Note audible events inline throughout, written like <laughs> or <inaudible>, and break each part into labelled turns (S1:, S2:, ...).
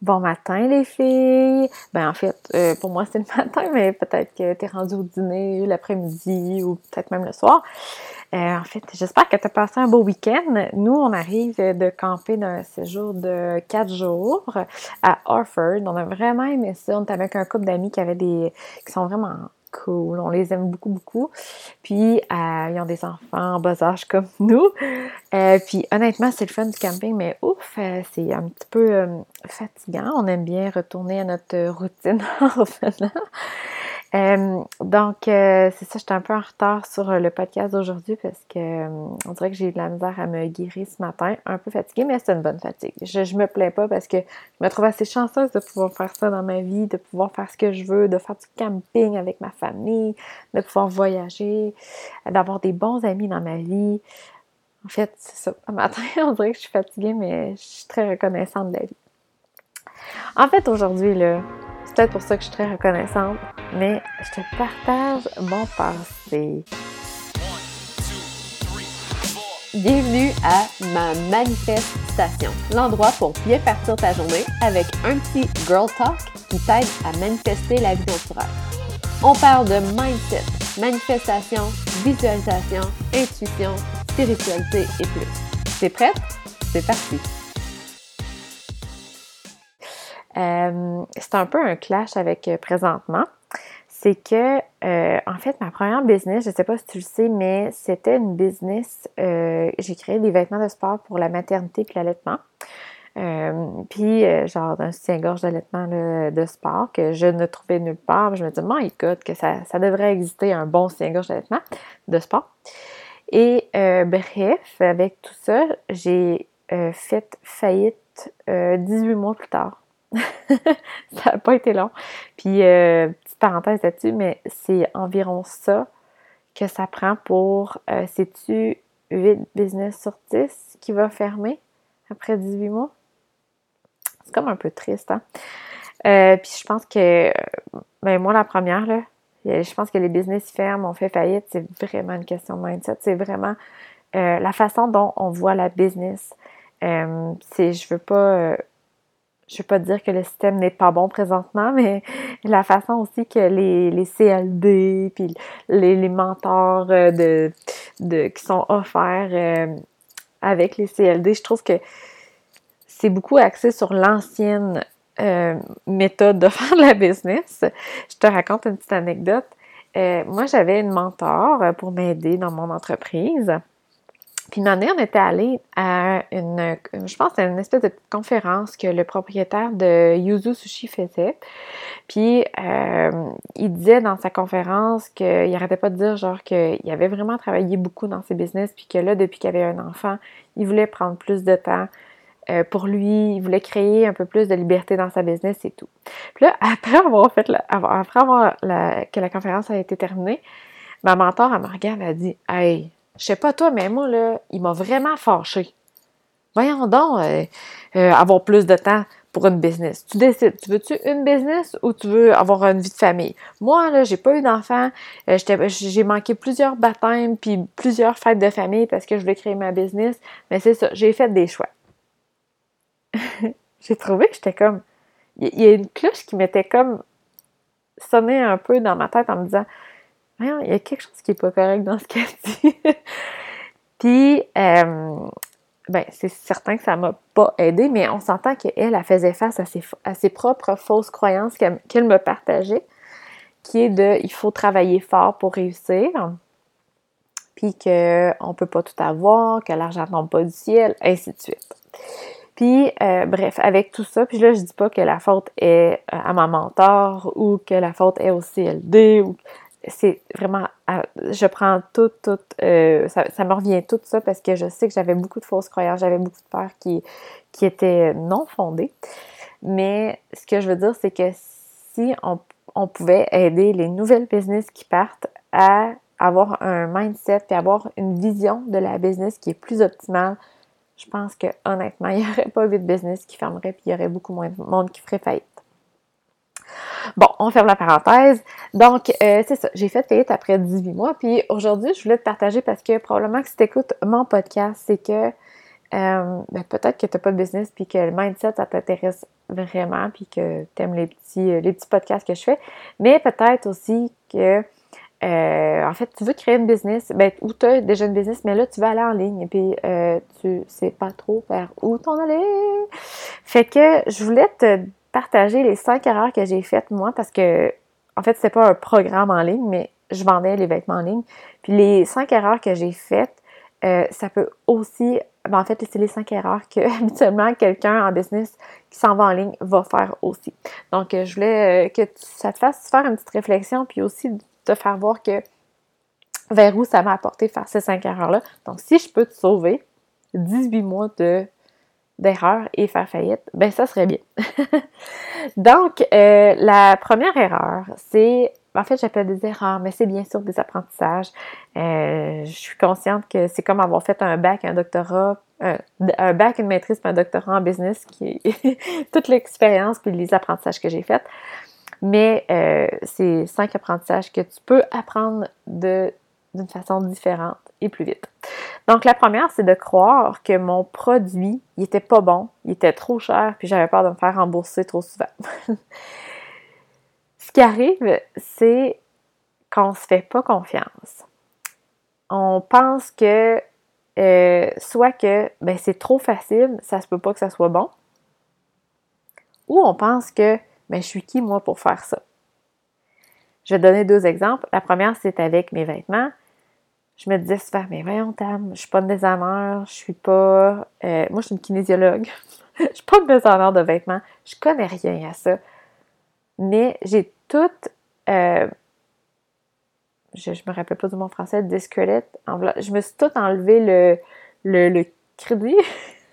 S1: Bon matin les filles! Ben en fait, euh, pour moi c'est le <laughs> matin, mais peut-être que tu es rendu au dîner l'après-midi ou peut-être même le soir. Euh, en fait, j'espère que tu as passé un beau week-end. Nous, on arrive de camper d'un séjour de quatre jours à Orford. On a vraiment aimé ça. On était avec un couple d'amis qui avaient des. qui sont vraiment cool. On les aime beaucoup, beaucoup. Puis, euh, ils ont des enfants en bas âge comme <laughs> nous. Euh, puis, honnêtement, c'est le fun du camping, mais ouf, euh, c'est un petit peu fatigant. On aime bien retourner à notre routine <laughs> en revenant. Euh, donc, euh, c'est ça, j'étais un peu en retard sur euh, le podcast d'aujourd'hui parce que on dirait que j'ai eu de la misère à me guérir ce matin, un peu fatiguée, mais c'est une bonne fatigue. Je, je me plains pas parce que je me trouve assez chanceuse de pouvoir faire ça dans ma vie, de pouvoir faire ce que je veux, de faire du camping avec ma famille, de pouvoir voyager, d'avoir des bons amis dans ma vie. En fait, c'est ça. Ce matin, <laughs> on dirait que je suis fatiguée, mais je suis très reconnaissante de la vie. En fait, aujourd'hui, là, peut-être pour ça que je suis très reconnaissante mais je te partage mon passé.
S2: Bienvenue à ma manifestation, l'endroit pour bien partir ta journée avec un petit girl talk qui t'aide à manifester la vie dont On parle de mindset, manifestation, visualisation, intuition, spiritualité et plus. T'es prête? C'est parti!
S1: Euh, c'est un peu un clash avec euh, présentement c'est que, euh, en fait, ma première business, je ne sais pas si tu le sais, mais c'était une business, j'ai créé des vêtements de sport pour la maternité et l'allaitement. Puis, genre, un soutien-gorge d'allaitement de sport que je ne trouvais nulle part. Je me disais, my God, que ça, ça devrait exister un bon soutien-gorge d'allaitement de sport. Et bref, avec tout ça, j'ai fait faillite 18 mois plus tard. <laughs> ça n'a pas été long. Puis, parenthèse là-dessus, mais c'est environ ça que ça prend pour, euh, sais-tu, 8 business sur 10 qui va fermer après 18 mois? C'est comme un peu triste, hein? Euh, puis je pense que, ben moi, la première, là, je pense que les business ferment, on fait faillite, c'est vraiment une question de mindset. C'est vraiment euh, la façon dont on voit la business. c'est, je veux pas je ne veux pas dire que le système n'est pas bon présentement, mais <laughs> la façon aussi que les, les CLD, puis les, les mentors euh, de, de, qui sont offerts euh, avec les CLD, je trouve que c'est beaucoup axé sur l'ancienne euh, méthode de <laughs> faire de la business. Je te raconte une petite anecdote. moi, j'avais une mentor pour m'aider dans mon entreprise. Puis une année, on était allé à une, je pense, à une espèce de conférence que le propriétaire de Yuzu Sushi faisait. Puis euh, il disait dans sa conférence qu'il n'arrêtait pas de dire genre qu'il avait vraiment travaillé beaucoup dans ses business, puis que là, depuis qu'il avait un enfant, il voulait prendre plus de temps euh, pour lui, il voulait créer un peu plus de liberté dans sa business et tout. Puis là, <laughs> après avoir fait, après avoir que la conférence a été terminée, ma mentor, elle me a dit, hey je sais pas toi, mais moi, là, il m'a vraiment fâché. Voyons donc euh, euh, avoir plus de temps pour une business. Tu décides, tu veux-tu une business ou tu veux avoir une vie de famille? Moi, là, j'ai pas eu d'enfant. Euh, j'ai manqué plusieurs baptêmes puis plusieurs fêtes de famille parce que je voulais créer ma business. Mais c'est ça, j'ai fait des choix. <laughs> j'ai trouvé que j'étais comme... Il y a une cloche qui m'était comme sonné un peu dans ma tête en me disant il y a quelque chose qui n'est pas correct dans ce qu'elle dit. <laughs> Puis, euh, ben, c'est certain que ça ne m'a pas aidé, mais on s'entend qu'elle, elle faisait face à ses, à ses propres fausses croyances qu'elle, me partageait, qui est de il faut travailler fort pour réussir, puis qu'on ne peut pas tout avoir, que l'argent ne tombe pas du ciel, ainsi de suite. Puis, euh, bref, avec tout ça, puis là, je dis pas que la faute est à ma mentor ou que la faute est au CLD ou c'est vraiment, je prends tout, tout, euh, ça, me revient tout ça parce que je sais que j'avais beaucoup de fausses croyances, j'avais beaucoup de peurs qui, étaient non fondées. Mais ce que je veux dire, c'est que si on, pouvait aider les nouvelles business qui partent à avoir un mindset et avoir une vision de la business qui est plus optimale, je pense que honnêtement, <laughs> il n'y aurait pas eu de business qui fermerait puis il y aurait beaucoup moins de monde qui ferait faillite. Bon, on ferme la parenthèse. Donc, euh, c'est ça. J'ai fait faillite après 18 mois. Puis aujourd'hui, je voulais te partager parce que probablement que si tu écoutes mon podcast, c'est que euh, ben, peut-être que tu n'as pas de business puis que le mindset, ça t'intéresse vraiment puis que tu aimes les petits, euh, les petits podcasts que je fais. Mais peut-être aussi que, euh, en fait, tu veux créer une business, ben, ou tu as déjà une business, mais là, tu veux aller en ligne et puis tu sais pas trop vers où t'en aller. Fait que je voulais te partager les cinq erreurs que j'ai faites, moi, parce que, en fait, c'était pas un programme en ligne, mais je vendais les vêtements en ligne. Puis les cinq erreurs que j'ai faites, ça peut aussi ben, en fait, c'est les cinq erreurs que <laughs> habituellement quelqu'un en business qui s'en va en ligne va faire aussi. Donc, euh, je voulais euh, que ça te fasse faire une petite réflexion, puis aussi te faire voir que vers où ça m'a apporté faire ces cinq erreurs-là. Donc, si je peux te sauver 18 mois de d'erreurs et faire faillite, ben ça serait bien. <laughs> Donc, euh, la première erreur, c'est en fait, j'appelle des erreurs, mais c'est bien sûr des apprentissages. Euh, je suis consciente que c'est comme avoir fait un bac, un doctorat, un bac, une maîtrise, puis un doctorat en business, qui est <laughs> toute l'expérience puis les apprentissages que j'ai faits. Mais euh, c'est cinq apprentissages que tu peux apprendre de, d'une façon différente et plus vite. Donc, la première, c'est de croire que mon produit, il était pas bon, il était trop cher, puis j'avais peur de me faire rembourser trop souvent. <laughs> Ce qui arrive, c'est qu'on se fait pas confiance. On pense que euh, soit que ben, c'est trop facile, ça se peut pas que ça soit bon, ou on pense que ben, je suis qui moi pour faire ça? Je vais donner deux exemples. La première, c'est avec mes vêtements. Je me disais souvent, mais voyons, Tam, je suis pas une designer, je suis pas. Euh, moi, je suis une kinésiologue. <laughs> je suis pas une designer de vêtements. Je connais rien à ça. Mais j'ai tout, euh, je, je me rappelle pas du mot français, discredit, je me suis tout enlevé le, le, crédit.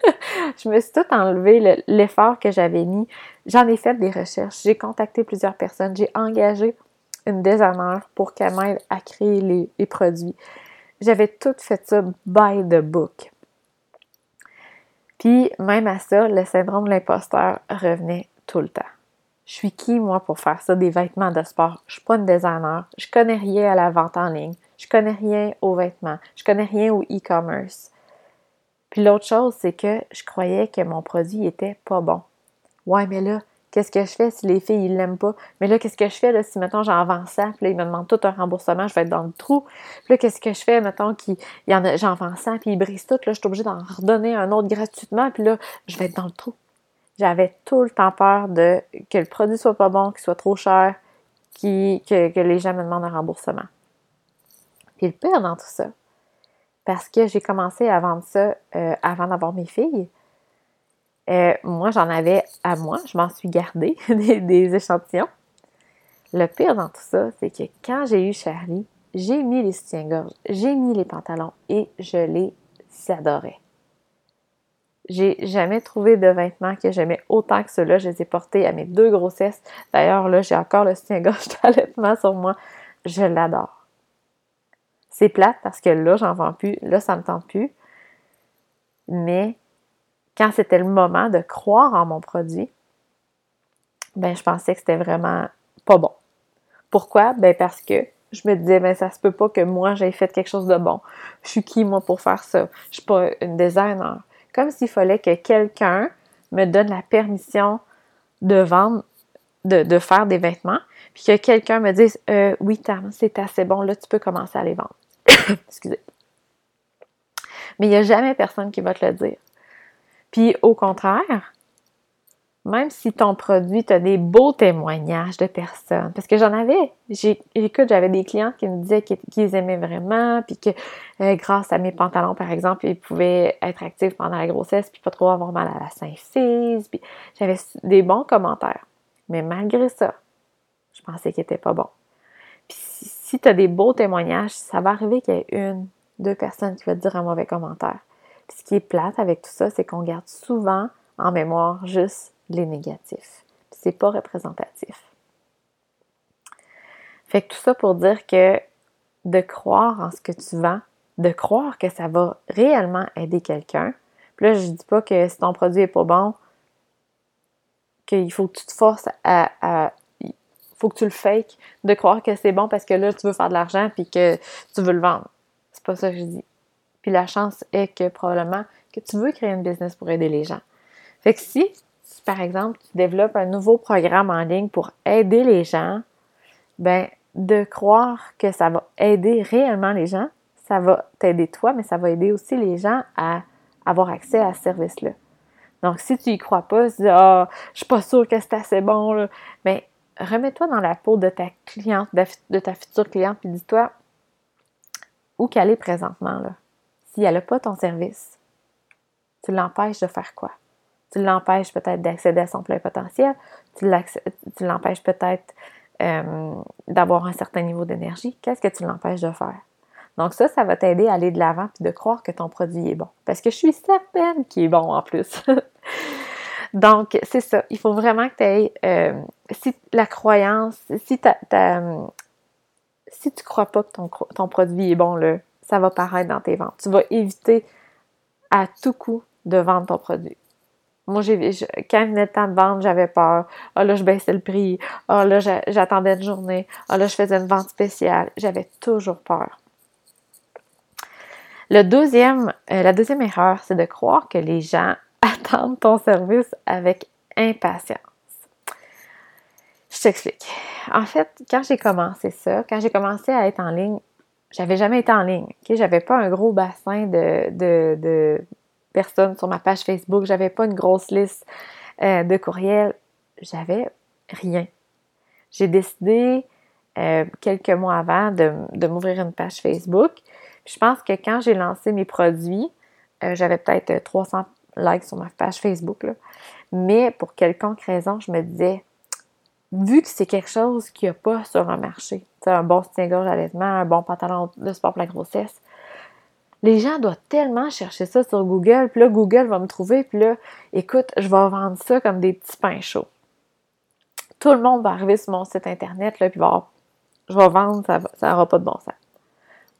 S1: <laughs> je me suis tout enlevé l'effort que j'avais mis. J'en ai fait des recherches, j'ai contacté plusieurs personnes, j'ai engagé une designer pour qu'elle m'aide à créer les produits. J'avais tout fait ça by the book. Puis même à ça, le syndrome de l'imposteur revenait tout le temps. Je suis qui, moi, pour faire ça, des vêtements de sport? Je suis pas une designer. Je connais rien à la vente en ligne. Je connais rien aux vêtements. Je connais rien au e-commerce. Puis l'autre chose, c'est que je croyais que mon produit était pas bon. Ouais, mais là, qu'est-ce que je fais si les filles, ils l'aiment pas? Mais là, qu'est-ce que je fais là, si, mettons, j'en vends ça, puis là, ils me demandent tout un remboursement, je vais être dans le trou. Puis là, qu'est-ce que je fais, mettons, j'en vends ça, puis ils brisent tout, là, je suis obligée d'en redonner un autre gratuitement, puis là, je vais être dans le trou. J'avais tout le temps peur de que le produit soit pas bon, qu'il soit trop cher, que, les gens me demandent un remboursement. Puis le pire dans tout ça, parce que j'ai commencé à vendre ça euh, avant d'avoir mes filles, euh, moi j'en avais à moi, je m'en suis gardée <laughs> des, échantillons. Le pire dans tout ça, c'est que quand j'ai eu Charlie, j'ai mis les soutiens-gorge, j'ai mis les pantalons et je les adorais. J'ai jamais trouvé de vêtements que j'aimais autant que ceux-là. Je les ai portés à mes deux grossesses. D'ailleurs, là, j'ai encore le soutien-gorge <laughs> d'allaitement sur moi. Je l'adore. C'est plate parce que là, j'en vends plus. Là, ça me tente plus. Mais quand c'était le moment de croire en mon produit, ben, je pensais que c'était vraiment pas bon. Pourquoi? Ben, parce que je me disais, ben, ça se peut pas que moi, j'aie fait quelque chose de bon. Je suis qui, moi, pour faire ça? Je suis pas une designer comme s'il fallait que quelqu'un me donne la permission de vendre, de, faire des vêtements, puis que quelqu'un me dise euh, Oui, Tam, c'est assez bon, là, tu peux commencer à les vendre. <coughs> Excusez. Mais il n'y a jamais personne qui va te le dire. Puis au contraire, même si ton produit, tu as des beaux témoignages de personnes, parce que j'en avais, écoute, j'avais des clients qui me disaient qu'ils aimaient vraiment, puis que euh, grâce à mes pantalons, par exemple, ils pouvaient être actifs pendant la grossesse, puis pas trop avoir mal à la symphyse, puis j'avais des bons commentaires. Mais malgré ça, je pensais qu'ils n'étaient pas bons. Puis si, tu as des beaux témoignages, ça va arriver qu'il y ait une, deux personnes qui vont te dire un mauvais commentaire. Puis ce qui est plate avec tout ça, c'est qu'on garde souvent en mémoire juste les négatifs. C'est pas représentatif. Fait que tout ça pour dire que de croire en ce que tu vends, de croire que ça va réellement aider quelqu'un. Puis là, je dis pas que si ton produit est pas bon, qu'il faut que tu te forces à, à faut que tu le fakes de croire que c'est bon parce que là, tu veux faire de l'argent puis que tu veux le vendre. C'est pas ça que je dis. Puis la chance est que probablement que tu veux créer une business pour aider les gens. Fait que si, par exemple, tu développes un nouveau programme en ligne pour aider les gens, ben de croire que ça va aider réellement les gens, ça va t'aider toi, mais ça va aider aussi les gens à avoir accès à ce service-là. Donc, si tu y crois pas, tu dis, ah, je suis pas sûre que c'est assez bon, là, mais remets-toi dans la peau de ta cliente, de ta future cliente, puis dis-toi où qu'elle est présentement, là. Si elle n'a pas ton service, tu l'empêches de faire quoi? Tu l'empêches peut-être d'accéder à son plein potentiel, tu l'empêches peut-être euh, d'avoir un certain niveau d'énergie. Qu'est-ce que tu l'empêches de faire? Donc ça, ça va t'aider à aller de l'avant puis de croire que ton produit est bon. Parce que je suis certaine qu'il est bon en plus. <laughs> Donc, c'est ça. Il faut vraiment que tu aies, euh, si la croyance, si, tu si tu crois pas que ton, ton produit est bon, là, ça va paraître dans tes ventes. Tu vas éviter à tout coup de vendre ton produit. Moi, j'ai, quand il venait le temps de vendre, j'avais peur. Ah là, je baissais le prix. Ah là, j'attendais une journée. Ah là, je faisais une vente spéciale. J'avais toujours peur. Le deuxième, euh, la deuxième erreur, c'est de croire que les gens <laughs> attendent ton service avec impatience. Je t'explique. En fait, quand j'ai commencé ça, quand j'ai commencé à être en ligne, j'avais jamais été en ligne. J'avais pas un gros bassin de, personnes sur ma page Facebook. J'avais pas une grosse liste euh, de courriels. J'avais rien. J'ai décidé euh, quelques mois avant de, m'ouvrir une page Facebook je pense que quand j'ai lancé mes produits, euh, j'avais peut-être 300 euh, likes sur ma page Facebook. Mais pour quelconque raison, je me disais, vu que c'est quelque chose qu'il n'y a pas sur le marché, un bon soutien-gorge vêtements, un bon pantalon de sport pour la grossesse, les gens doivent tellement chercher ça sur Google, puis là, Google va me trouver, puis là, écoute, je vais vendre ça comme des petits pains chauds. Tout le monde va arriver sur mon site internet, là, puis va, je vais vendre, ça n'aura pas de bon sens.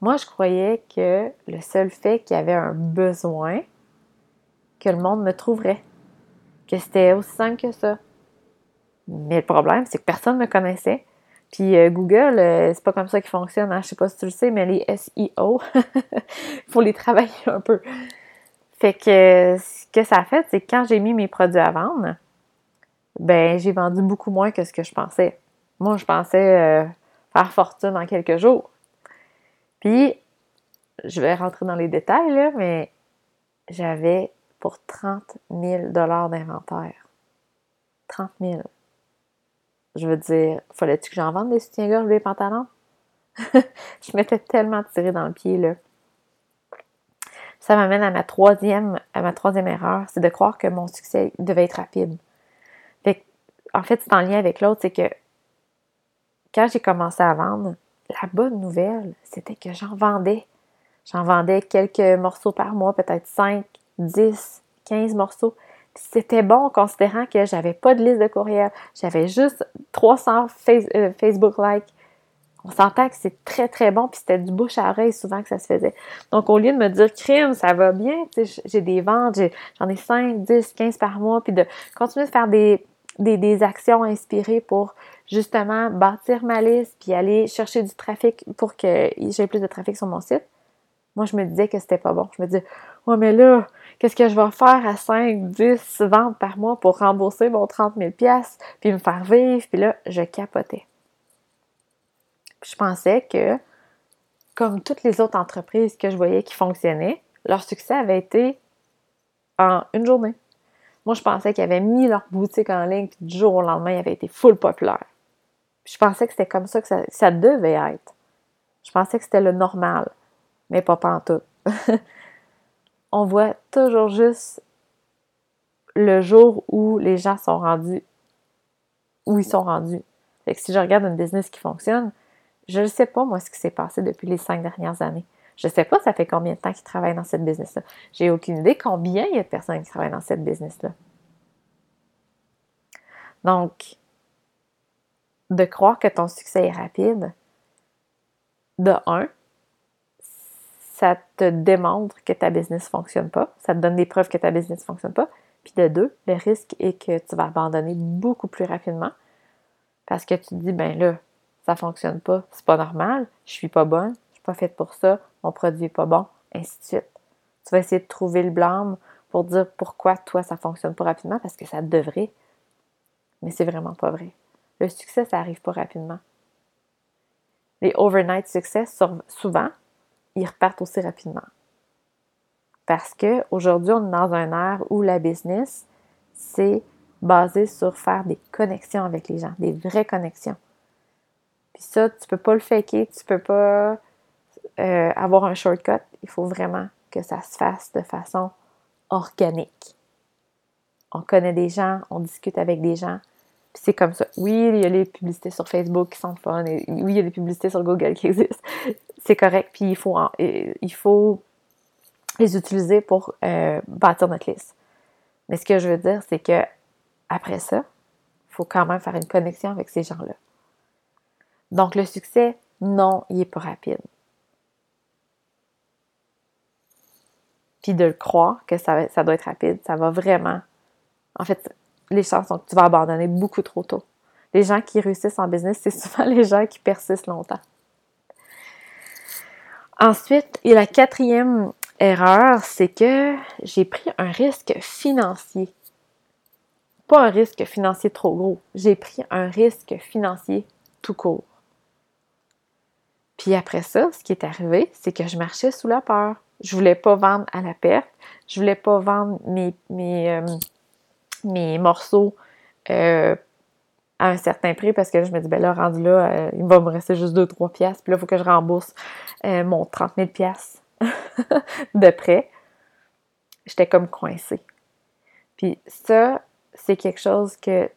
S1: Moi, je croyais que le seul fait qu'il y avait un besoin, que le monde me trouverait. Que c'était aussi simple que ça. Mais le problème, c'est que personne ne me connaissait. Puis euh, Google, euh, c'est pas comme ça qu'il fonctionne. Hein? Je sais pas si tu le sais, mais les SEO, il <laughs> faut les travailler un peu. Fait que ce que ça a fait, c'est que quand j'ai mis mes produits à vendre, ben j'ai vendu beaucoup moins que ce que je pensais. Moi, je pensais euh, faire fortune en quelques jours. Puis, je vais rentrer dans les détails, là, mais j'avais pour 30 000 d'inventaire. 30 000. Je veux dire, fallait-tu que j'en vende des soutiens-gorge des pantalons? <laughs> je m'étais tellement tirée dans le pied, là. Ça m'amène à ma troisième, à ma troisième erreur, c'est de croire que mon succès devait être rapide. en fait, c'est en lien avec l'autre, c'est que quand j'ai commencé à vendre, la bonne nouvelle, c'était que j'en vendais. J'en vendais quelques morceaux par mois, peut-être 5, 10, 15 morceaux. C'était bon considérant que j'avais pas de liste de courriel. J'avais juste 300 euh, Facebook likes. On s'entend que c'est très, très bon, puis c'était du bouche à oreille souvent que ça se faisait. Donc, au lieu de me dire, crime, ça va bien, j'ai des ventes, j'en ai, 5, 10, 15 par mois, puis de continuer de faire des, actions inspirées pour justement bâtir ma liste puis aller chercher du trafic pour que j'ai plus de trafic sur mon site, moi, je me disais que c'était pas bon. Je me disais, ouais, mais là, qu'est-ce que je vais faire à 5, 10 ventes par mois pour rembourser mon 30 000 puis me faire vivre? Puis là, je capotais. je pensais que, comme toutes les autres entreprises que je voyais qui fonctionnaient, leur succès avait été en une journée. Moi, je pensais qu'ils avaient mis leur boutique en ligne, puis du jour au lendemain, ils avaient été full populaire. Je pensais que c'était comme ça que ça, devait être. Je pensais que c'était le normal, mais pas tout. <laughs> On voit toujours juste le jour où les gens sont rendus, où ils sont rendus. Fait que si je regarde une business qui fonctionne, je ne sais pas, moi, ce qui s'est passé depuis les cinq dernières années. Je ne sais pas, ça fait combien de temps qu'ils travaillent dans cette business-là. J'ai aucune idée combien il y a de personnes qui travaillent dans cette business-là. Donc, de croire que ton succès est rapide, de un, ça te démontre que ta business ne fonctionne pas. Ça te donne des preuves que ta business ne fonctionne pas. Puis de deux, le risque est que tu vas abandonner beaucoup plus rapidement parce que tu te dis, ben là, ça ne fonctionne pas, c'est pas normal, je suis pas bonne, je suis pas faite pour ça, mon produit n'est pas bon, ainsi de suite. Tu vas essayer de trouver le blâme pour dire pourquoi toi, ça fonctionne pas rapidement, parce que ça devrait. Mais c'est vraiment pas vrai. Le succès, ça arrive pas rapidement. Les overnight success, souvent, ils repartent aussi rapidement. Parce qu'aujourd'hui, on est dans un air où la business, c'est basé sur faire des connexions avec les gens, des vraies connexions. Puis ça, tu peux pas le faker, tu peux pas euh, avoir un shortcut. Il faut vraiment que ça se fasse de façon organique. On connaît des gens, on discute avec des gens. Puis c'est comme ça. Oui, il y a les publicités sur Facebook qui sont fun. Oui, il y a des publicités sur Google qui existent. C'est correct. Puis il faut, faut les utiliser pour euh, bâtir notre liste. Mais ce que je veux dire, c'est que après ça, il faut quand même faire une connexion avec ces gens-là. Donc, le succès, non, il n'est pas rapide. Puis de croire que ça, ça doit être rapide, ça va vraiment. En fait, les chances sont que tu vas abandonner beaucoup trop tôt. Les gens qui réussissent en business, c'est <laughs> souvent les gens qui persistent longtemps. Ensuite, et la quatrième erreur, c'est que j'ai pris un risque financier. Pas un risque financier trop gros, j'ai pris un risque financier tout court. Puis après ça, ce qui est arrivé, c'est que je marchais sous la peur. Je voulais pas vendre à la perte. Je voulais pas vendre mes, mes, euh, morceaux euh, à un certain prix parce que je me dis, ben là, rendu là, euh, il va me rester juste 2-3 piastres. Puis là, il faut que je rembourse mon 30 000 piastres <laughs> de prêt, j'étais comme coincée. Puis ça, c'est quelque chose que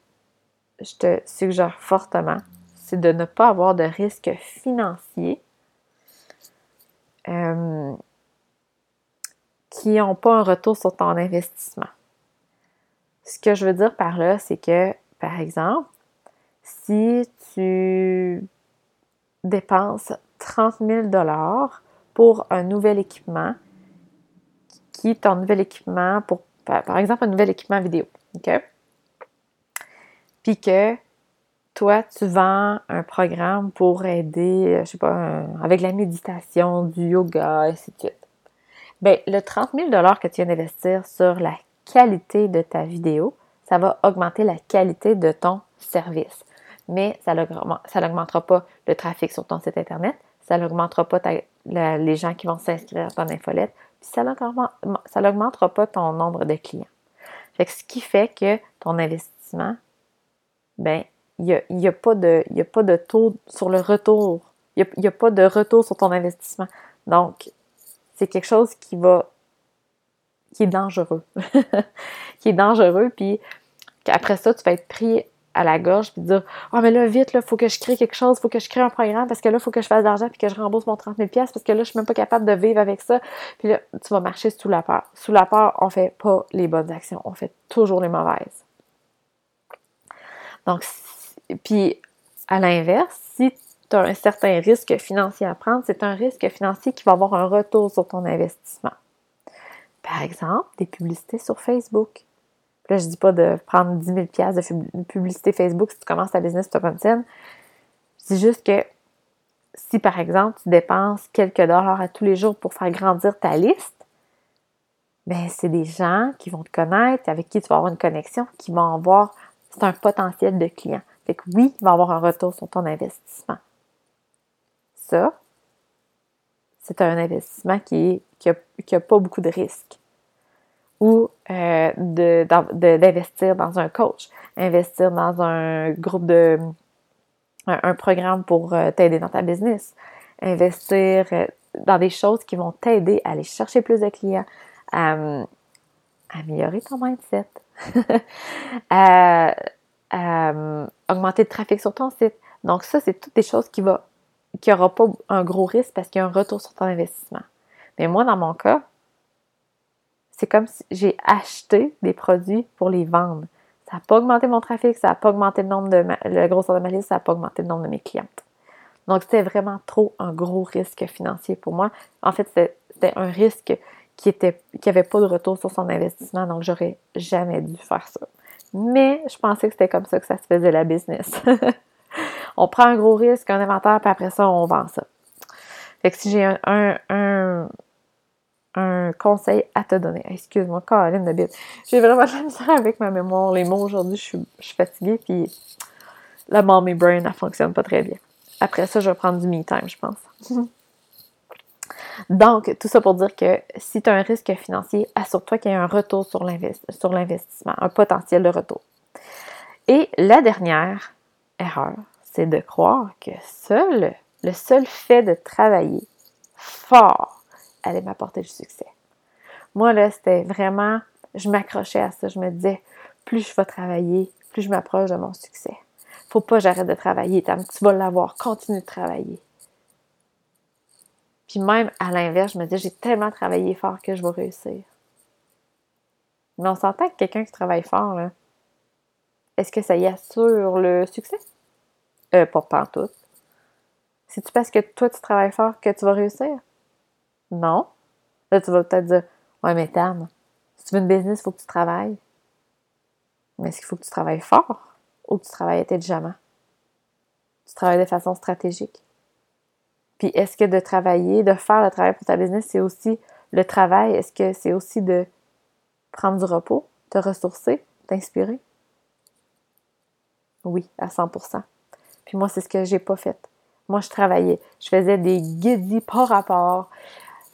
S1: je te suggère fortement, c'est de ne pas avoir de risque financier euh, qui n'ont pas un retour sur ton investissement. Ce que je veux dire par là, c'est que, par exemple, si tu dépenses 30 000 pour un nouvel équipement, qui est ton nouvel équipement pour, par exemple, un nouvel équipement vidéo. OK? Puis que toi, tu vends un programme pour aider, euh, je sais pas, avec la méditation, du yoga, ainsi de suite. Bien, le 30 000 que tu viens d'investir sur la qualité de ta vidéo, ça va augmenter la qualité de ton service. Mais ça n'augmentera pas le trafic sur ton site Internet, ça n'augmentera pas les gens qui vont s'inscrire à ton infolette, puis ça n'augmentera pas ton nombre de clients. Fait ce qui fait que ton investissement, ben, il n'y a, pas de, a pas de taux sur le retour. Il n'y a, pas de retour sur ton investissement. Donc, c'est quelque chose qui va qui est dangereux. <laughs> qui est dangereux, puis après ça, tu vas être pris à la gorge puis dire oh, mais là, vite, il faut que je crée quelque chose, il faut que je crée un programme parce que là, il faut que je fasse de l'argent puis que je rembourse mon 30 000 parce que là, je suis même pas capable de vivre avec ça. Puis là, tu vas marcher sous la peur. Sous la peur, on fait pas les bonnes actions, on fait toujours les mauvaises. Donc, puis à l'inverse, si tu as un certain risque financier à prendre, c'est un risque financier qui va avoir un retour sur ton investissement. Par exemple, des publicités sur Facebook. Là, je dis pas de prendre 10 000 de publicité Facebook si tu commences ta business top scène. Je dis juste que si, par exemple, tu dépenses quelques dollars à tous les jours pour faire grandir ta liste, ben c'est des gens qui vont te connaître, avec qui tu vas avoir une connexion, qui vont avoir, un potentiel de client. Fait que oui, il va avoir un retour sur ton investissement. Ça, c'est un investissement qui n'a qui a pas beaucoup de risques ou euh, d'investir dans un coach, investir dans un groupe de un, programme pour euh, t'aider dans ta business, investir euh, dans des choses qui vont t'aider à aller chercher plus de clients, à, améliorer ton mindset, <laughs> à, augmenter le trafic sur ton site. Donc ça, c'est toutes des choses qui va qui pas un gros risque parce qu'il y a un retour sur ton investissement. Mais moi, dans mon cas, c'est comme si j'ai acheté des produits pour les vendre. Ça n'a pas augmenté mon trafic, ça n'a pas augmenté le nombre de ma, le grosseur de ma liste, ça n'a pas augmenté le nombre de mes clientes. Donc, c'était vraiment trop un gros risque financier pour moi. En fait, c'était un risque qui était qui pas de retour sur son investissement, donc j'aurais jamais dû faire ça. Mais je pensais que c'était comme ça que ça se faisait la business. <laughs> on prend un gros risque, un inventaire, puis après ça, on vend ça. Fait que si j'ai un un conseil à te donner. Excuse-moi, Caroline de Bill. J'ai vraiment de la misère avec ma mémoire. Les mots aujourd'hui, je suis, je suis fatiguée, puis la mommy brain, elle fonctionne pas très bien. Après ça, je vais prendre du me time, je pense. <laughs> Donc, tout ça pour dire que si tu as un risque financier, assure-toi qu'il y ait un retour sur l'investissement, un potentiel de retour. Et la dernière erreur, c'est de croire que seul, le seul fait de travailler fort allait m'apporter du succès. Moi, là, c'était vraiment, je m'accrochais à ça. Je me disais, plus je vais travailler, plus je m'approche de mon succès. Faut pas que j'arrête de travailler, tu vas l'avoir, continue de travailler. Puis même à l'inverse, je me disais, j'ai tellement travaillé fort que je vais réussir. Mais on s'entend que quelqu'un qui travaille fort, là, est-ce que ça y assure le succès? Euh, pas tout. C'est-tu parce que toi, tu travailles fort que tu vas réussir? Non. Là, tu vas peut-être dire, ouais, mais Tam, si tu veux une business, il faut que tu travailles. Mais est-ce qu'il faut que tu travailles fort ou que tu travailles intelligemment? Tu travailles de façon stratégique. Puis est-ce que de travailler, de faire le travail pour ta business, c'est aussi le travail? Est-ce que c'est aussi de prendre du repos, te ressourcer, t'inspirer? Oui, à 100% Puis moi, c'est ce que j'ai pas fait. Moi, je travaillais. Je faisais des guidis par rapport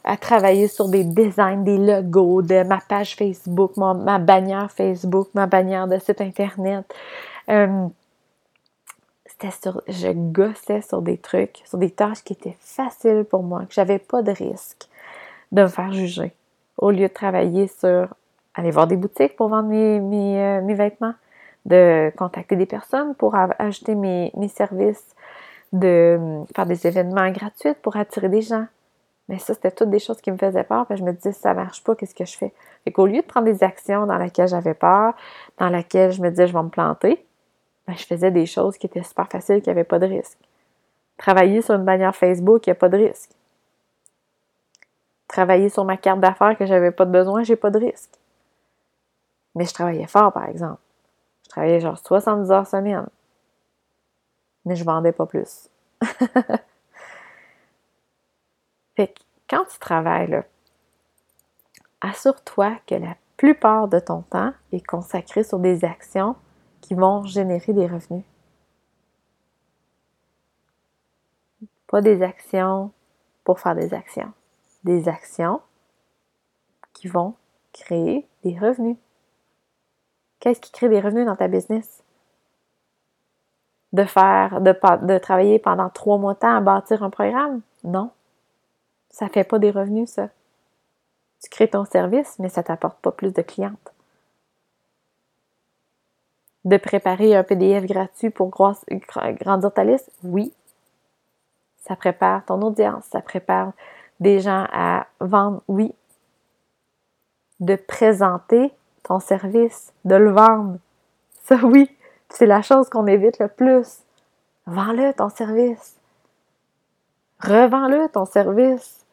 S1: à travailler sur des designs, des logos de ma page Facebook, ma, bannière Facebook, ma bannière de site Internet. Euh, sur, je gossais sur des trucs, sur des tâches qui étaient faciles pour moi, que j'avais pas de risque de me faire juger. Au lieu de travailler sur aller voir des boutiques pour vendre mes, mes, euh, vêtements, de contacter des personnes pour ajouter mes, mes services, de hum, faire des événements gratuits pour attirer des gens. Mais ça, c'était toutes des choses qui me faisaient peur. Puis je me disais, si ça marche pas, qu'est-ce que je fais? Fait qu'au lieu de prendre des actions dans lesquelles j'avais peur, dans lesquelles je me disais, je vais me planter, ben, je faisais des choses qui étaient super faciles, qui n'avaient pas de risque. Travailler sur une bannière Facebook, il n'y a pas de risque. Travailler sur ma carte d'affaires que j'avais pas de besoin, j'ai pas de risque. Mais je travaillais fort, par exemple. Je travaillais genre 70 heures semaine. Mais je vendais pas plus. <laughs> fait que quand tu travailles, assure-toi que la plupart de ton temps est consacré sur des actions qui vont générer des revenus. Pas des actions pour faire des actions. Des actions qui vont créer des revenus. Qu'est-ce qui crée des revenus dans ta business? De faire, de, de travailler pendant trois mois de temps à bâtir un programme? Non. Ça fait pas des revenus, ça. Tu crées ton service, mais ça t'apporte pas plus de clientes de préparer un PDF gratuit pour grandir ta liste? Oui. Ça prépare ton audience, ça prépare des gens à vendre? Oui. De présenter ton service, de le vendre? Ça, oui. C'est la chose qu'on évite le plus. Vends-le ton service. Revends-le ton service.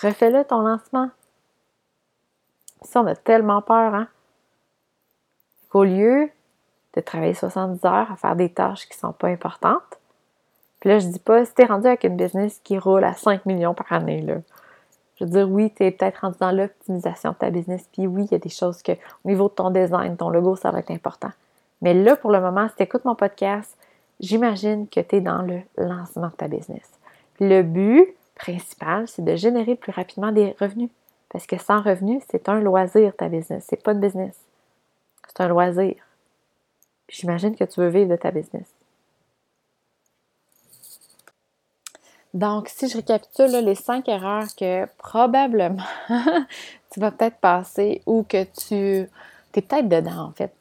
S1: Refais-le ton lancement. Ça, on a tellement peur, hein? Qu'au lieu de travailler 70 heures à faire des tâches qui ne sont pas importantes. Puis là, je dis pas, si tu es rendu avec une business qui roule à 5 millions par année, là, je veux dire, oui, tu es peut-être rendu dans l'optimisation de ta business, puis oui, il y a des choses que, au niveau de ton design, ton logo, ça va être important. Mais là, pour le moment, si tu écoutes mon podcast, j'imagine que tu es dans le lancement de ta business. Le but principal, c'est de générer plus rapidement des revenus. Parce que sans revenus, c'est un loisir, ta business. C'est pas une business. C'est un loisir j'imagine que tu veux vivre de ta business. Donc, si je récapitule les cinq erreurs que probablement <laughs> tu vas peut-être passer ou que tu es peut-être dedans, en fait.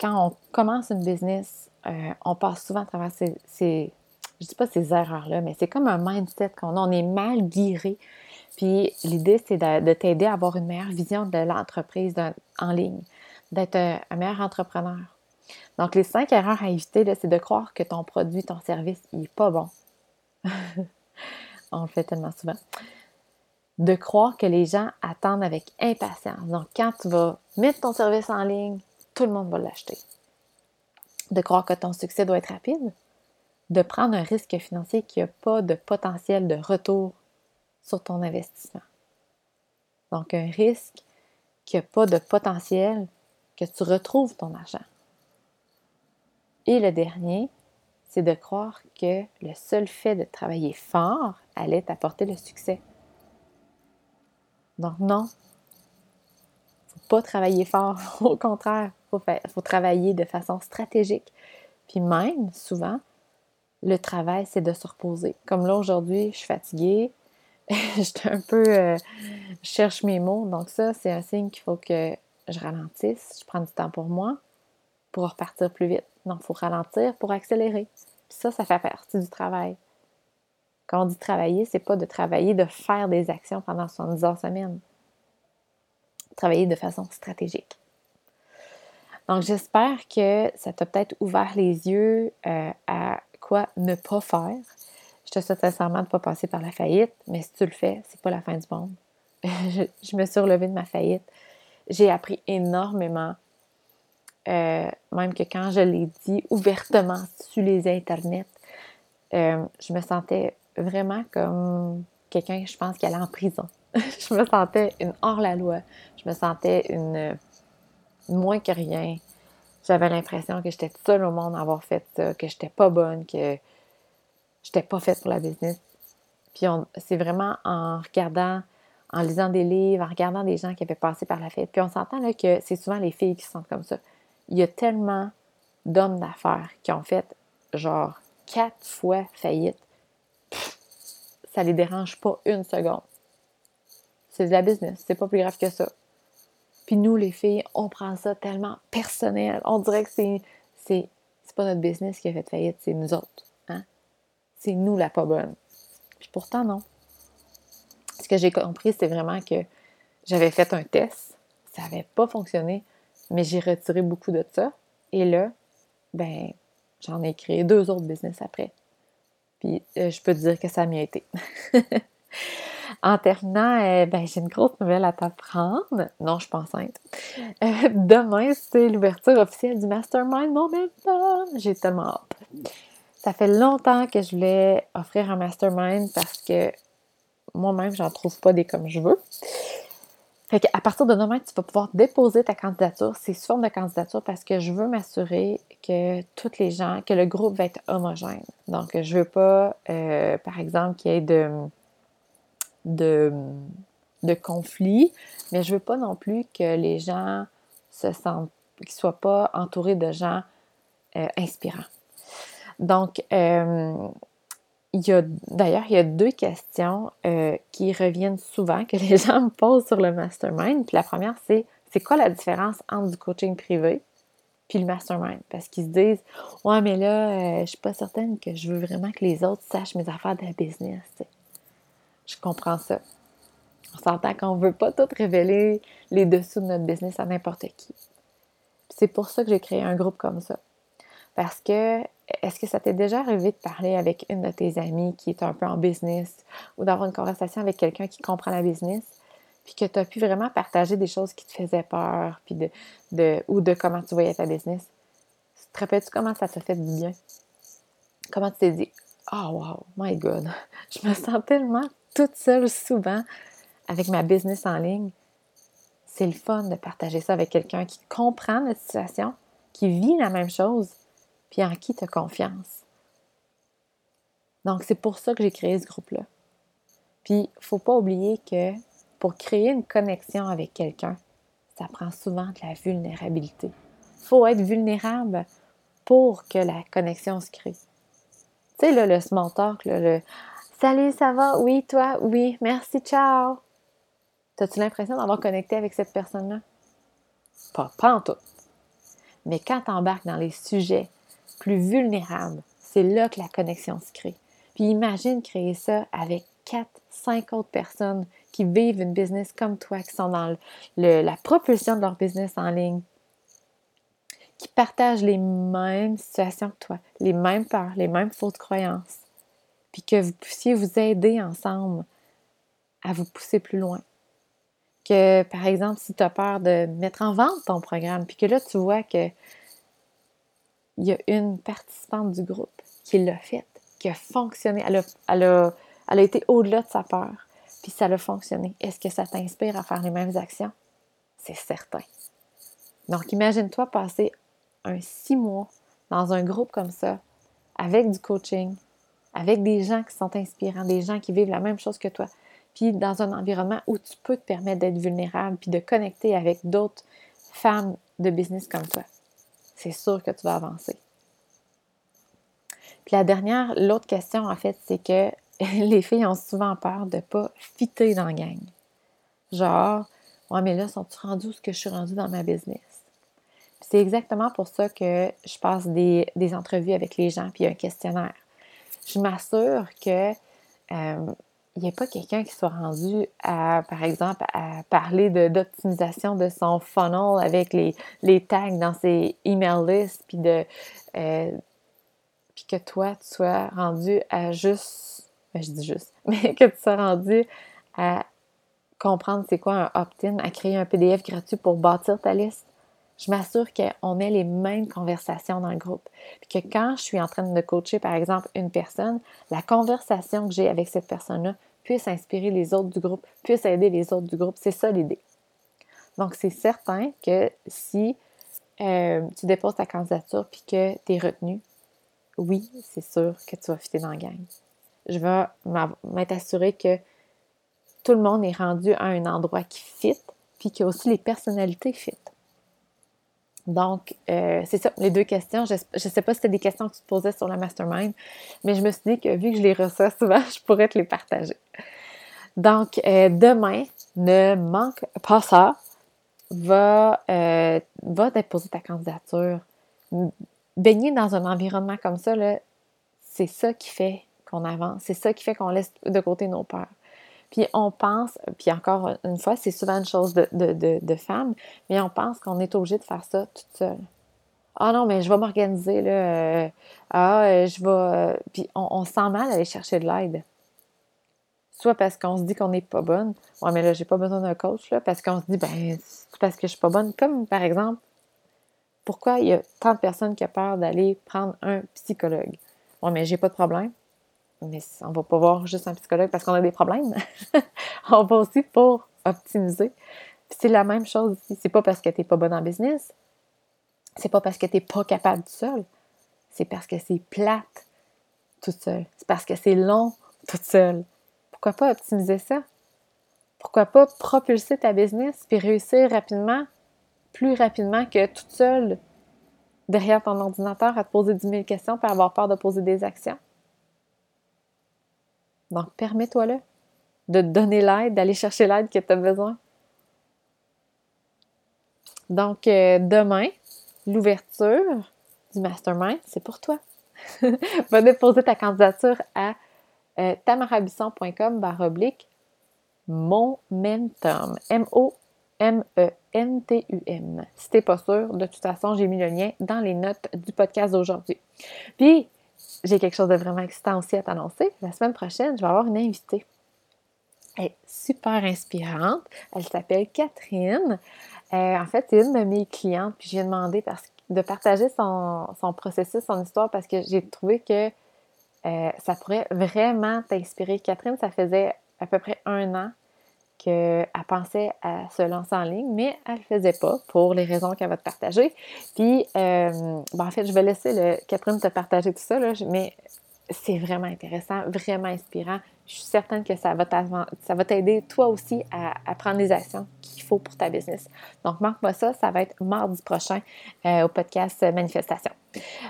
S1: Quand on commence une business, euh, on passe souvent à travers ces je dis pas ces erreurs-là, mais c'est comme un mindset qu'on a. On est mal guiré. Puis l'idée, c'est de, t'aider à avoir une meilleure vision de l'entreprise en ligne, d'être un meilleur entrepreneur. Donc, les cinq erreurs à éviter, c'est de croire que ton produit, ton service, il n'est pas bon. <laughs> On le fait tellement souvent. De croire que les gens attendent avec impatience. Donc, quand tu vas mettre ton service en ligne, tout le monde va l'acheter. De croire que ton succès doit être rapide. De prendre un risque financier qui n'a pas de potentiel de retour sur ton investissement. Donc, un risque qui n'a pas de potentiel, que tu retrouves ton argent. Et le dernier, c'est de croire que le seul fait de travailler fort allait t'apporter le succès. Donc non, faut pas travailler fort. <laughs> Au contraire, faut, faut travailler de façon stratégique. Puis même, souvent, le travail, c'est de se reposer. Comme là, aujourd'hui, je suis fatiguée. <laughs> J'étais un peu... Euh, je cherche mes mots. Donc ça, c'est un signe qu'il faut que je ralentisse. Je prends du temps pour moi pour repartir plus vite. Non, il faut ralentir pour accélérer. Puis ça, ça fait partie du travail. Quand on dit travailler, c'est pas de travailler, de faire des actions pendant 70 heures semaine. Travailler de façon stratégique. Donc, j'espère que ça t'a peut-être ouvert les yeux euh, à ne pas faire. Je te souhaite sincèrement de ne pas passer par la faillite, mais si tu le fais, c'est pas la fin du monde. <laughs> je, me suis relevée de ma faillite. J'ai appris énormément, euh, même que quand je l'ai dit ouvertement sur les internets, euh, je me sentais vraiment comme quelqu'un, je pense, qui allait en prison. <laughs> je me sentais une hors-la-loi. Je me sentais une, moins que rien. J'avais l'impression que j'étais seule au monde à avoir fait ça, que j'étais pas bonne, que j'étais pas faite pour la business. Puis c'est vraiment en regardant, en lisant des livres, en regardant des gens qui avaient passé par la fête. Puis on s'entend là que c'est souvent les filles qui se sentent comme ça. Il y a tellement d'hommes d'affaires qui ont fait genre quatre fois faillite. ça les dérange pas une seconde. C'est de la business, c'est pas plus grave que ça. Puis nous, les filles, on prend ça tellement personnel. On dirait que c'est, c'est, pas notre business qui a fait faillite, c'est nous autres. Hein? C'est nous la pas bonne. Puis pourtant, non. Ce que j'ai compris, c'est vraiment que j'avais fait un test, ça n'avait pas fonctionné, mais j'ai retiré beaucoup de ça. Et là, ben, j'en ai créé deux autres business après. Puis euh, je peux te dire que ça a mieux été. <laughs> En terminant, euh, ben, j'ai une grosse nouvelle à t'apprendre. Non, je suis pas enceinte. Euh, demain, c'est l'ouverture officielle du Mastermind Momentum. J'ai tellement hâte. Ça fait longtemps que je voulais offrir un Mastermind parce que moi-même, j'en trouve pas des comme je veux. Fait qu'à partir de demain, tu vas pouvoir déposer ta candidature. C'est sous forme de candidature parce que je veux m'assurer que toutes les gens, que le groupe va être homogène. Donc, je veux pas, euh, par exemple, qu'il y ait de de, de conflits, mais je veux pas non plus que les gens se sentent, qu'ils soient pas entourés de gens euh, inspirants. Donc, euh, y a, d'ailleurs, il y a deux questions euh, qui reviennent souvent, que les <laughs> gens me posent sur le mastermind. Puis la première, c'est c'est quoi la différence entre du coaching privé puis le mastermind? Parce qu'ils se disent Ouais, mais là, je suis pas certaine que je veux vraiment que les autres sachent mes affaires de business. Je comprends ça. On s'entend qu'on ne veut pas tout révéler les dessous de notre business à n'importe qui. C'est pour ça que j'ai créé un groupe comme ça. Parce que, est-ce que ça t'est déjà arrivé de parler avec une de tes amies qui est un peu en business ou d'avoir une conversation avec quelqu'un qui comprend la business, puis que tu as pu vraiment partager des choses qui te faisaient peur, puis de, ou de comment tu voyais ta business? Te rappelles-tu comment ça t'a fait du bien? Comment tu t'es dit, oh wow, my God, <laughs> je me sens tellement toute seule souvent avec ma business en ligne, c'est le fun de partager ça avec quelqu'un qui comprend notre situation, qui vit la même chose, puis en qui tu as confiance. Donc, c'est pour ça que j'ai créé ce groupe-là. Puis, il ne faut pas oublier que pour créer une connexion avec quelqu'un, ça prend souvent de la vulnérabilité. Il faut être vulnérable pour que la connexion se crée. Tu sais, là, le small talk, le Salut, ça va? Oui, toi? Oui, merci, ciao. T'as-tu l'impression d'avoir connecté avec cette personne-là? Pas, pas en tout. Mais quand tu embarques dans les sujets plus vulnérables, c'est là que la connexion se crée. Puis imagine créer ça avec quatre, cinq autres personnes qui vivent une business comme toi, qui sont dans la propulsion de leur business en ligne, qui partagent les mêmes situations que toi, les mêmes peurs, les mêmes fausses croyances puis que vous puissiez vous aider ensemble à vous pousser plus loin. Que, par exemple, si tu as peur de mettre en vente ton programme, puis que là, tu vois que il y a une participante du groupe qui l'a fait, qui a fonctionné, elle a, elle a, été au-delà de sa peur. puis ça a fonctionné. Est-ce que ça t'inspire à faire les mêmes actions? C'est certain. Donc, imagine-toi passer un six mois dans un groupe comme ça, avec du coaching, avec des gens qui sont inspirants, des gens qui vivent la même chose que toi, puis dans un environnement où tu peux te permettre d'être vulnérable, puis de connecter avec d'autres femmes de business comme toi. C'est sûr que tu vas avancer. Puis la dernière, l'autre question en fait, c'est que <laughs> les filles ont souvent peur de ne pas fitter dans la gang. Genre, ouais, mais là, sont-tu rendues où ce que je suis rendue dans ma business? C'est exactement pour ça que je passe des, entrevues avec les gens puis un questionnaire. Je m'assure que euh, n'y a pas quelqu'un qui soit rendu à, par exemple, à parler d'optimisation de, son funnel avec les, les, tags dans ses email lists, puis de euh, que toi, tu sois rendu à juste, ben, je dis juste, <laughs> mais que tu sois rendu à comprendre c'est quoi un opt-in, à créer un PDF gratuit pour bâtir ta liste je m'assure qu'on ait les mêmes conversations dans le groupe. Puis que quand je suis en train de coacher, par exemple, une personne, la conversation que j'ai avec cette personne-là puisse inspirer les autres du groupe, puisse aider les autres du groupe. C'est ça l'idée. Donc, c'est certain que si euh, tu déposes ta candidature puis que tu es retenu, oui, c'est sûr que tu vas fitter dans la gang. Je vais m'être assuré que tout le monde est rendu à un endroit qui fit, puis que aussi les personnalités fit. Donc, euh, c'est ça, les deux questions. Je ne sais pas si c'était des questions que tu te posais sur la mastermind, mais je me suis dit que vu que je les reçois <laughs> souvent, je pourrais te les partager. Donc, euh, demain, ne manque pas ça. Va, euh, va déposer ta candidature. Baigner dans un environnement comme ça, c'est ça qui fait qu'on avance. C'est ça qui fait qu'on laisse de côté nos peurs. Puis on pense, puis encore une fois, c'est souvent une chose de, de, de, femmes, mais on pense qu'on est obligé de faire ça toute seule. Ah non, mais je vais m'organiser, là. Euh, ah, euh, je vais. Euh, puis on, on, sent mal aller chercher de l'aide. Soit parce qu'on se dit qu'on n'est pas bonne. Ouais, mais là, j'ai pas besoin d'un coach, là, parce qu'on se dit, ben, c'est parce que je suis pas bonne. Comme par exemple, pourquoi il y a tant de personnes qui ont peur d'aller prendre un psychologue? Ouais, mais j'ai pas de problème mais on va pas voir juste un psychologue parce qu'on a des problèmes. <laughs> on va aussi pour optimiser. c'est la même chose ici. C'est pas parce que tu n'es pas bonne en business. C'est pas parce que tu n'es pas capable tout seul. C'est parce que c'est plate toute seule. C'est parce que c'est long toute seule. Pourquoi pas optimiser ça? Pourquoi pas propulser ta business puis réussir rapidement, plus rapidement que toute seule derrière ton ordinateur à te poser 10 000 questions pour avoir peur de poser des actions? Donc, permets-toi-le de te donner l'aide, d'aller chercher l'aide que tu as besoin. Donc, euh, demain, l'ouverture du mastermind, c'est pour toi. <laughs> Va déposer ta candidature à euh, tamarabisson.com baroblique momentum. M-O-M-E-N-T-U-M. Si t'es pas sûr, de toute façon, j'ai mis le lien dans les notes du podcast d'aujourd'hui. Puis, j'ai quelque chose de vraiment excitant aussi à t'annoncer. La semaine prochaine, je vais avoir une invitée. Elle est super inspirante. Elle s'appelle Catherine. Euh, en fait, c'est une de mes clientes, puis j'ai demandé de partager son, processus, son histoire, parce que j'ai trouvé que euh, ça pourrait vraiment t'inspirer. Catherine, ça faisait à peu près un an qu'elle pensait à se lancer en ligne, mais elle ne le faisait pas pour les raisons qu'elle va te partager. Puis, euh, ben, en fait, je vais laisser le, Catherine te partager tout ça, mais c'est vraiment intéressant, vraiment inspirant. Je suis certaine que ça va t'aider toi aussi à, prendre les actions qu'il faut pour ta business. Donc, manque-moi ça, ça va être mardi prochain euh, au podcast Manifestation.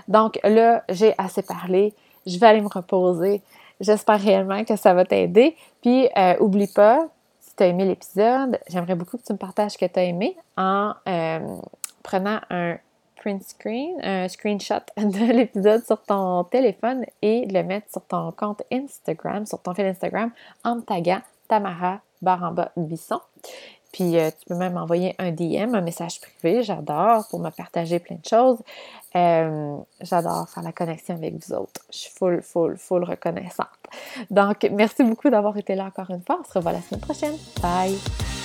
S1: Donc là, j'ai assez parlé. Je vais aller me reposer. J'espère réellement que ça va t'aider. Puis, euh, oublie pas, aimé l'épisode, j'aimerais beaucoup que tu me partages ce que tu as aimé en euh, prenant un print screen, un screenshot <laughs> de l'épisode sur ton téléphone et le mettre sur ton compte Instagram, sur ton fil Instagram, en me taguant Tamara Baramba Bisson. Puis euh, tu peux même envoyer un DM, un message privé. J'adore pour me partager plein de choses. Euh, j'adore faire la connexion avec vous autres. Je suis full, full, full reconnaissante. Donc, merci beaucoup d'avoir été là encore une fois. On se revoit la semaine prochaine. Bye!